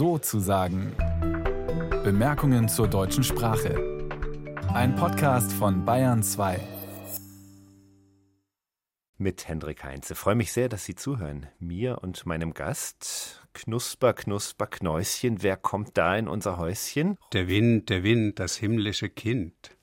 so zu sagen. Bemerkungen zur deutschen Sprache. Ein Podcast von Bayern 2. Mit Hendrik Heinze. Freue mich sehr, dass Sie zuhören. Mir und meinem Gast. Knusper, Knusper, Knäuschen. Wer kommt da in unser Häuschen? Der Wind, der Wind, das himmlische Kind.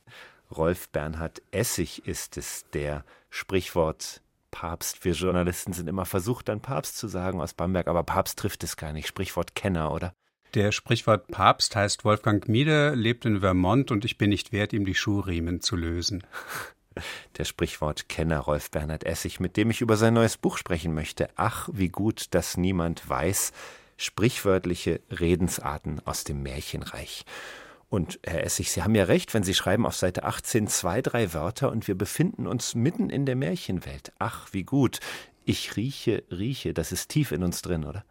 Rolf Bernhard Essig ist es, der Sprichwort Papst. Wir Journalisten sind immer versucht, dann Papst zu sagen aus Bamberg, aber Papst trifft es gar nicht. Sprichwort Kenner, oder? Der Sprichwort Papst heißt Wolfgang Mieder, lebt in Vermont und ich bin nicht wert, ihm die Schuhriemen zu lösen. Der Sprichwort Kenner Rolf Bernhard Essig, mit dem ich über sein neues Buch sprechen möchte. Ach, wie gut, dass niemand weiß. Sprichwörtliche Redensarten aus dem Märchenreich. Und Herr Essig, Sie haben ja recht, wenn Sie schreiben auf Seite 18 zwei, drei Wörter und wir befinden uns mitten in der Märchenwelt. Ach, wie gut. Ich rieche, rieche, das ist tief in uns drin, oder?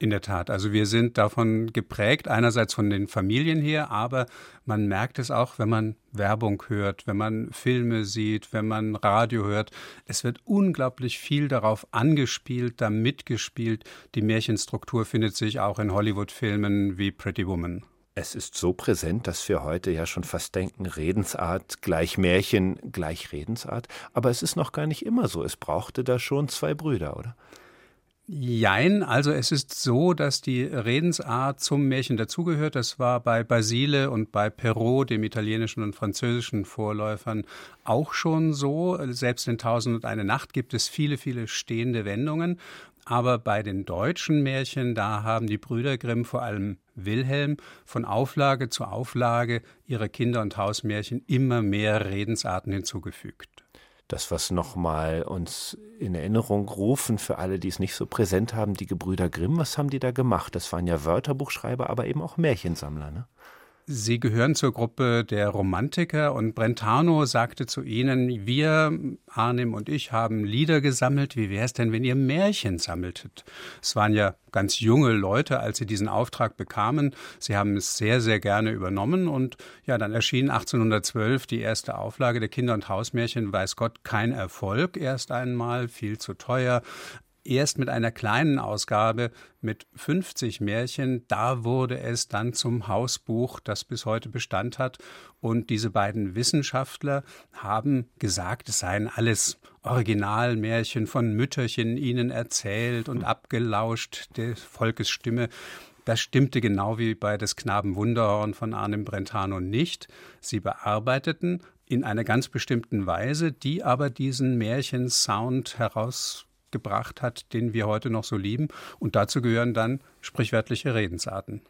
In der Tat. Also wir sind davon geprägt, einerseits von den Familien her, aber man merkt es auch, wenn man Werbung hört, wenn man Filme sieht, wenn man Radio hört. Es wird unglaublich viel darauf angespielt, da mitgespielt. Die Märchenstruktur findet sich auch in Hollywood-Filmen wie Pretty Woman. Es ist so präsent, dass wir heute ja schon fast denken, Redensart gleich Märchen gleich Redensart. Aber es ist noch gar nicht immer so. Es brauchte da schon zwei Brüder, oder? Jein, also es ist so, dass die Redensart zum Märchen dazugehört. Das war bei Basile und bei Perrault, dem italienischen und französischen Vorläufern, auch schon so. Selbst in Tausend und eine Nacht gibt es viele, viele stehende Wendungen. Aber bei den deutschen Märchen, da haben die Brüder Grimm, vor allem Wilhelm, von Auflage zu Auflage ihre Kinder- und Hausmärchen immer mehr Redensarten hinzugefügt. Das, was nochmal uns in Erinnerung rufen für alle, die es nicht so präsent haben, die Gebrüder Grimm, was haben die da gemacht? Das waren ja Wörterbuchschreiber, aber eben auch Märchensammler, ne? Sie gehören zur Gruppe der Romantiker und Brentano sagte zu ihnen, wir, Arnim und ich, haben Lieder gesammelt. Wie wäre es denn, wenn ihr Märchen sammeltet? Es waren ja ganz junge Leute, als sie diesen Auftrag bekamen. Sie haben es sehr, sehr gerne übernommen und ja, dann erschien 1812 die erste Auflage der Kinder- und Hausmärchen. Weiß Gott, kein Erfolg erst einmal, viel zu teuer erst mit einer kleinen Ausgabe mit 50 Märchen, da wurde es dann zum Hausbuch, das bis heute Bestand hat. Und diese beiden Wissenschaftler haben gesagt, es seien alles Originalmärchen von Mütterchen ihnen erzählt und abgelauscht der Volkesstimme. Das stimmte genau wie bei des Knaben Wunderhorn von Arnim Brentano nicht. Sie bearbeiteten in einer ganz bestimmten Weise, die aber diesen Märchensound heraus gebracht hat, den wir heute noch so lieben. Und dazu gehören dann sprichwörtliche Redensarten.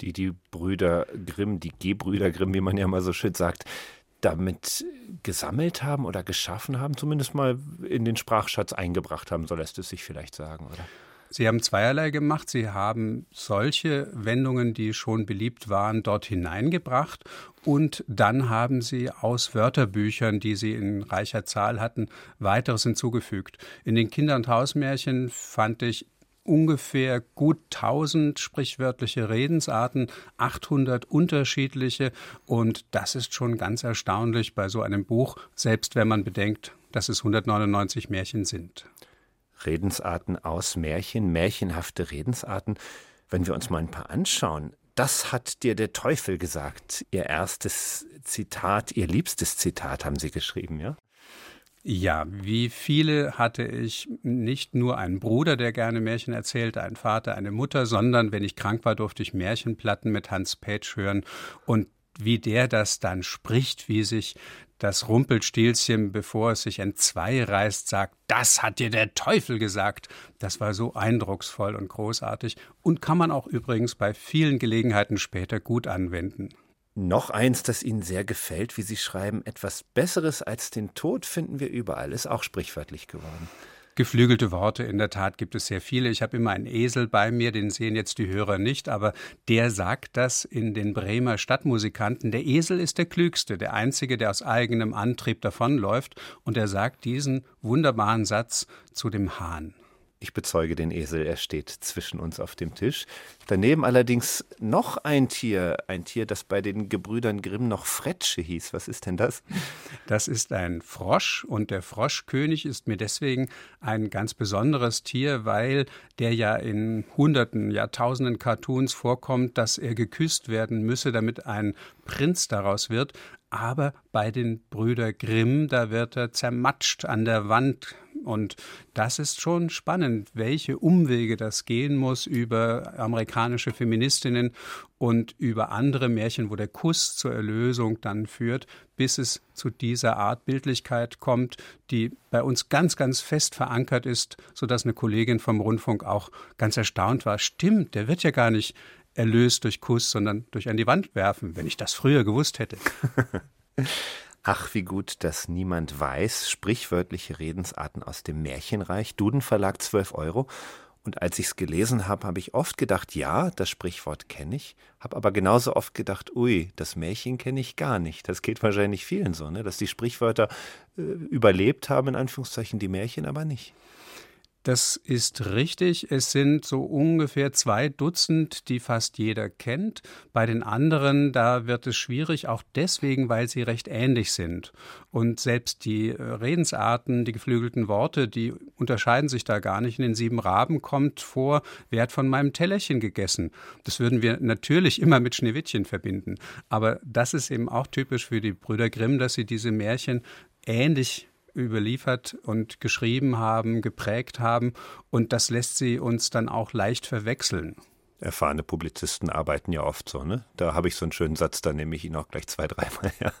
Die die Brüder Grimm, die Gebrüder Grimm, wie man ja mal so schön sagt, damit gesammelt haben oder geschaffen haben, zumindest mal in den Sprachschatz eingebracht haben, so lässt es sich vielleicht sagen, oder? Sie haben zweierlei gemacht. Sie haben solche Wendungen, die schon beliebt waren, dort hineingebracht und dann haben Sie aus Wörterbüchern, die Sie in reicher Zahl hatten, weiteres hinzugefügt. In den Kinder- und Hausmärchen fand ich ungefähr gut 1000 sprichwörtliche Redensarten, 800 unterschiedliche und das ist schon ganz erstaunlich bei so einem Buch, selbst wenn man bedenkt, dass es 199 Märchen sind. Redensarten aus Märchen, märchenhafte Redensarten. Wenn wir uns mal ein paar anschauen, das hat dir der Teufel gesagt. Ihr erstes Zitat, ihr liebstes Zitat haben Sie geschrieben, ja? Ja, wie viele hatte ich nicht nur einen Bruder, der gerne Märchen erzählte, einen Vater, eine Mutter, sondern wenn ich krank war, durfte ich Märchenplatten mit Hans Petsch hören und wie der das dann spricht, wie sich das Rumpelstilzchen, bevor es sich entzwei reißt, sagt, das hat dir der Teufel gesagt. Das war so eindrucksvoll und großartig und kann man auch übrigens bei vielen Gelegenheiten später gut anwenden. Noch eins, das Ihnen sehr gefällt, wie Sie schreiben, etwas Besseres als den Tod finden wir überall, ist auch sprichwörtlich geworden. Geflügelte Worte, in der Tat gibt es sehr viele. Ich habe immer einen Esel bei mir, den sehen jetzt die Hörer nicht, aber der sagt das in den Bremer Stadtmusikanten. Der Esel ist der Klügste, der Einzige, der aus eigenem Antrieb davonläuft. Und er sagt diesen wunderbaren Satz zu dem Hahn. Ich bezeuge den Esel, er steht zwischen uns auf dem Tisch. Daneben allerdings noch ein Tier, ein Tier, das bei den Gebrüdern Grimm noch Fretsche hieß. Was ist denn das? Das ist ein Frosch und der Froschkönig ist mir deswegen ein ganz besonderes Tier, weil der ja in hunderten, Jahrtausenden Cartoons vorkommt, dass er geküsst werden müsse, damit ein Prinz daraus wird. Aber bei den Brüder Grimm, da wird er zermatscht an der Wand und das ist schon spannend, welche Umwege das gehen muss über amerikanische Feministinnen und über andere Märchen, wo der Kuss zur Erlösung dann führt, bis es zu dieser Art Bildlichkeit kommt, die bei uns ganz, ganz fest verankert ist, sodass eine Kollegin vom Rundfunk auch ganz erstaunt war. Stimmt, der wird ja gar nicht erlöst durch Kuss, sondern durch an die Wand werfen, wenn ich das früher gewusst hätte. Ach, wie gut, dass niemand weiß. Sprichwörtliche Redensarten aus dem Märchenreich. Dudenverlag 12 Euro. Und als ich es gelesen habe, habe ich oft gedacht, ja, das Sprichwort kenne ich, habe aber genauso oft gedacht, ui, das Märchen kenne ich gar nicht. Das geht wahrscheinlich vielen so, ne? dass die Sprichwörter äh, überlebt haben, in Anführungszeichen, die Märchen aber nicht. Das ist richtig. Es sind so ungefähr zwei Dutzend, die fast jeder kennt. Bei den anderen, da wird es schwierig, auch deswegen, weil sie recht ähnlich sind. Und selbst die äh, Redensarten, die geflügelten Worte, die unterscheiden sich da gar nicht. In den sieben Raben kommt vor, wer hat von meinem Tellerchen gegessen? Das würden wir natürlich immer mit Schneewittchen verbinden. Aber das ist eben auch typisch für die Brüder Grimm, dass sie diese Märchen ähnlich überliefert und geschrieben haben, geprägt haben. Und das lässt sie uns dann auch leicht verwechseln. Erfahrene Publizisten arbeiten ja oft so, ne? Da habe ich so einen schönen Satz, da nehme ich ihn auch gleich zwei, dreimal. Ja.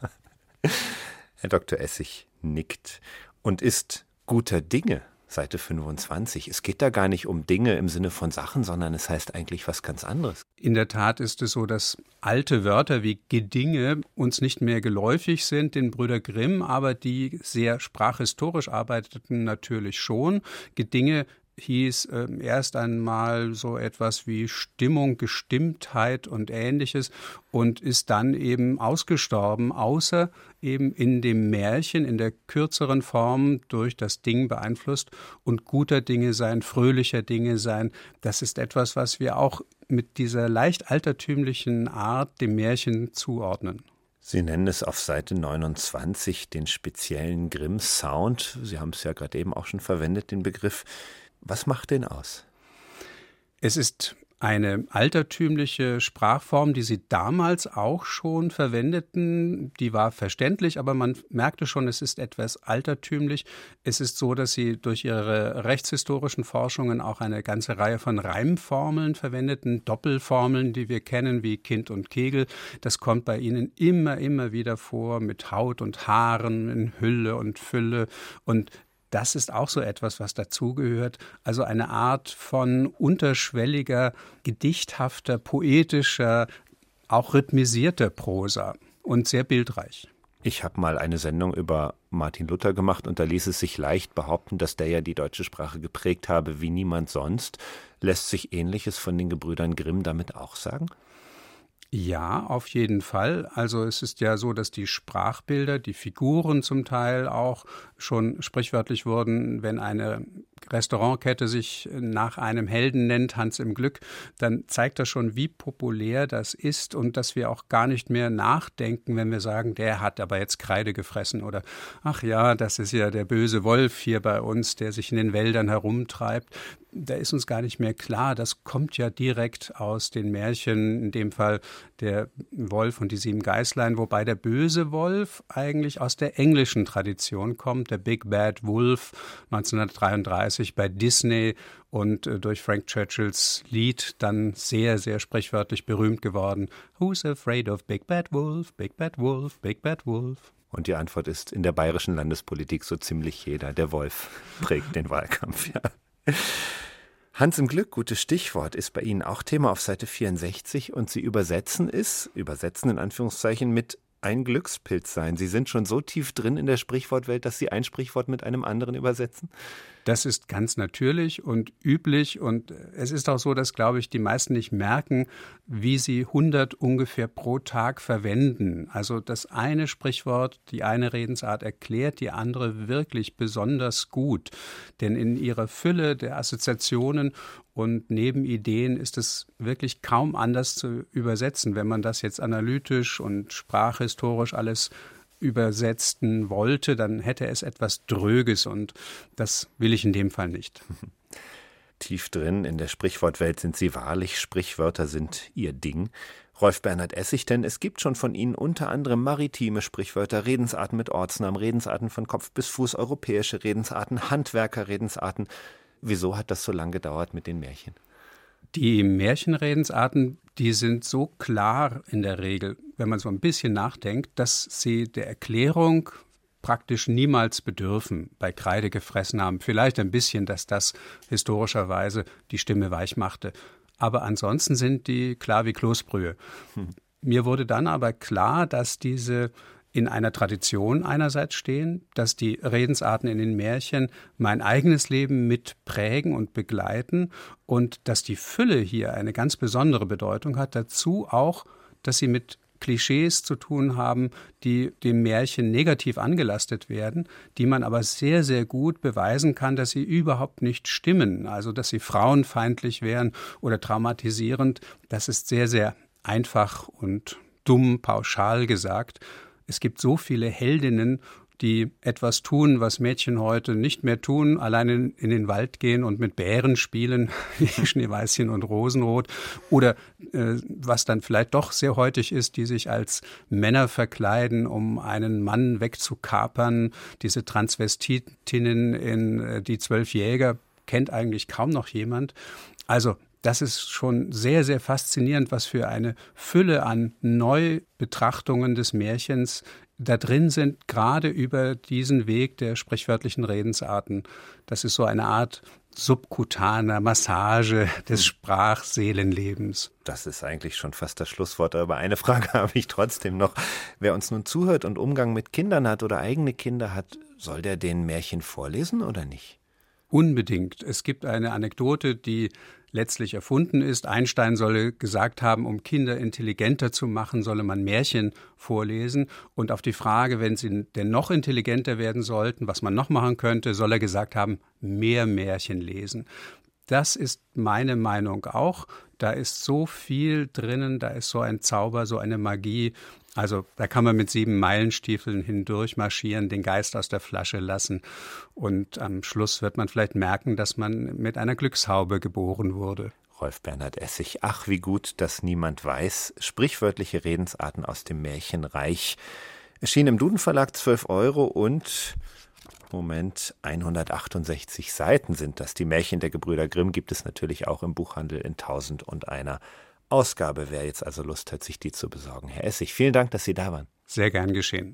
Herr Dr. Essig nickt und ist guter Dinge, Seite 25. Es geht da gar nicht um Dinge im Sinne von Sachen, sondern es heißt eigentlich was ganz anderes. In der Tat ist es so, dass alte Wörter wie Gedinge uns nicht mehr geläufig sind, den Brüder Grimm, aber die sehr sprachhistorisch arbeiteten natürlich schon. Gedinge hieß äh, erst einmal so etwas wie Stimmung, Gestimmtheit und ähnliches und ist dann eben ausgestorben, außer eben in dem Märchen in der kürzeren Form durch das Ding beeinflusst und guter Dinge sein, fröhlicher Dinge sein. Das ist etwas, was wir auch mit dieser leicht altertümlichen Art dem Märchen zuordnen. Sie nennen es auf Seite 29 den speziellen Grimm-Sound. Sie haben es ja gerade eben auch schon verwendet, den Begriff. Was macht den aus? Es ist eine altertümliche Sprachform, die sie damals auch schon verwendeten. Die war verständlich, aber man merkte schon, es ist etwas altertümlich. Es ist so, dass sie durch ihre rechtshistorischen Forschungen auch eine ganze Reihe von Reimformeln verwendeten, Doppelformeln, die wir kennen, wie Kind und Kegel. Das kommt bei ihnen immer, immer wieder vor mit Haut und Haaren, in Hülle und Fülle. Und das ist auch so etwas, was dazugehört. Also eine Art von unterschwelliger, gedichthafter, poetischer, auch rhythmisierter Prosa und sehr bildreich. Ich habe mal eine Sendung über Martin Luther gemacht und da ließ es sich leicht behaupten, dass der ja die deutsche Sprache geprägt habe wie niemand sonst. Lässt sich Ähnliches von den Gebrüdern Grimm damit auch sagen? Ja, auf jeden Fall. Also es ist ja so, dass die Sprachbilder, die Figuren zum Teil auch schon sprichwörtlich wurden, wenn eine Restaurantkette sich nach einem Helden nennt, Hans im Glück, dann zeigt das schon, wie populär das ist und dass wir auch gar nicht mehr nachdenken, wenn wir sagen, der hat aber jetzt Kreide gefressen oder ach ja, das ist ja der böse Wolf hier bei uns, der sich in den Wäldern herumtreibt da ist uns gar nicht mehr klar, das kommt ja direkt aus den Märchen, in dem Fall der Wolf und die sieben Geißlein, wobei der böse Wolf eigentlich aus der englischen Tradition kommt, der Big Bad Wolf 1933 bei Disney und äh, durch Frank Churchills Lied dann sehr, sehr sprichwörtlich berühmt geworden. Who's afraid of Big Bad Wolf, Big Bad Wolf, Big Bad Wolf? Und die Antwort ist in der bayerischen Landespolitik so ziemlich jeder. Der Wolf prägt den Wahlkampf, ja. Hans im Glück, gutes Stichwort, ist bei Ihnen auch Thema auf Seite 64 und Sie übersetzen es, übersetzen in Anführungszeichen, mit ein Glückspilz sein. Sie sind schon so tief drin in der Sprichwortwelt, dass Sie ein Sprichwort mit einem anderen übersetzen? Das ist ganz natürlich und üblich und es ist auch so, dass, glaube ich, die meisten nicht merken, wie sie 100 ungefähr pro Tag verwenden. Also das eine Sprichwort, die eine Redensart erklärt die andere wirklich besonders gut. Denn in ihrer Fülle der Assoziationen und Nebenideen ist es wirklich kaum anders zu übersetzen, wenn man das jetzt analytisch und sprachhistorisch alles übersetzen wollte, dann hätte es etwas Dröges und das will ich in dem Fall nicht. Tief drin in der Sprichwortwelt sind Sie wahrlich, Sprichwörter sind Ihr Ding. Rolf Bernhard Essig, denn es gibt schon von Ihnen unter anderem maritime Sprichwörter, Redensarten mit Ortsnamen, Redensarten von Kopf bis Fuß, europäische Redensarten, Handwerkerredensarten. Wieso hat das so lange gedauert mit den Märchen? Die Märchenredensarten, die sind so klar in der Regel, wenn man so ein bisschen nachdenkt, dass sie der Erklärung praktisch niemals bedürfen, bei Kreide gefressen haben. Vielleicht ein bisschen, dass das historischerweise die Stimme weich machte. Aber ansonsten sind die klar wie Kloßbrühe. Hm. Mir wurde dann aber klar, dass diese in einer Tradition einerseits stehen, dass die Redensarten in den Märchen mein eigenes Leben mit prägen und begleiten und dass die Fülle hier eine ganz besondere Bedeutung hat. Dazu auch, dass sie mit Klischees zu tun haben, die dem Märchen negativ angelastet werden, die man aber sehr, sehr gut beweisen kann, dass sie überhaupt nicht stimmen, also dass sie frauenfeindlich wären oder traumatisierend. Das ist sehr, sehr einfach und dumm pauschal gesagt. Es gibt so viele Heldinnen, die etwas tun, was Mädchen heute nicht mehr tun, alleine in den Wald gehen und mit Bären spielen, wie Schneeweißchen und Rosenrot, oder äh, was dann vielleicht doch sehr heutig ist, die sich als Männer verkleiden, um einen Mann wegzukapern. Diese Transvestitinnen in äh, die zwölf Jäger kennt eigentlich kaum noch jemand. Also das ist schon sehr, sehr faszinierend, was für eine Fülle an Neubetrachtungen des Märchens da drin sind, gerade über diesen Weg der sprichwörtlichen Redensarten. Das ist so eine Art subkutaner Massage des hm. Sprachseelenlebens. Das ist eigentlich schon fast das Schlusswort, aber eine Frage habe ich trotzdem noch. Wer uns nun zuhört und Umgang mit Kindern hat oder eigene Kinder hat, soll der den Märchen vorlesen oder nicht? Unbedingt. Es gibt eine Anekdote, die letztlich erfunden ist. Einstein solle gesagt haben, um Kinder intelligenter zu machen, solle man Märchen vorlesen. Und auf die Frage, wenn sie denn noch intelligenter werden sollten, was man noch machen könnte, soll er gesagt haben, mehr Märchen lesen. Das ist meine Meinung auch. Da ist so viel drinnen, da ist so ein Zauber, so eine Magie. Also da kann man mit sieben Meilenstiefeln hindurch marschieren, den Geist aus der Flasche lassen und am Schluss wird man vielleicht merken, dass man mit einer Glückshaube geboren wurde. Rolf Bernhard Essig, ach wie gut, dass niemand weiß, sprichwörtliche Redensarten aus dem Märchenreich. Erschien im Duden Verlag 12 Euro und Moment 168 Seiten sind das. Die Märchen der Gebrüder Grimm gibt es natürlich auch im Buchhandel in Tausend und einer Ausgabe, wer jetzt also Lust hat, sich die zu besorgen. Herr Essig, vielen Dank, dass Sie da waren. Sehr gern geschehen.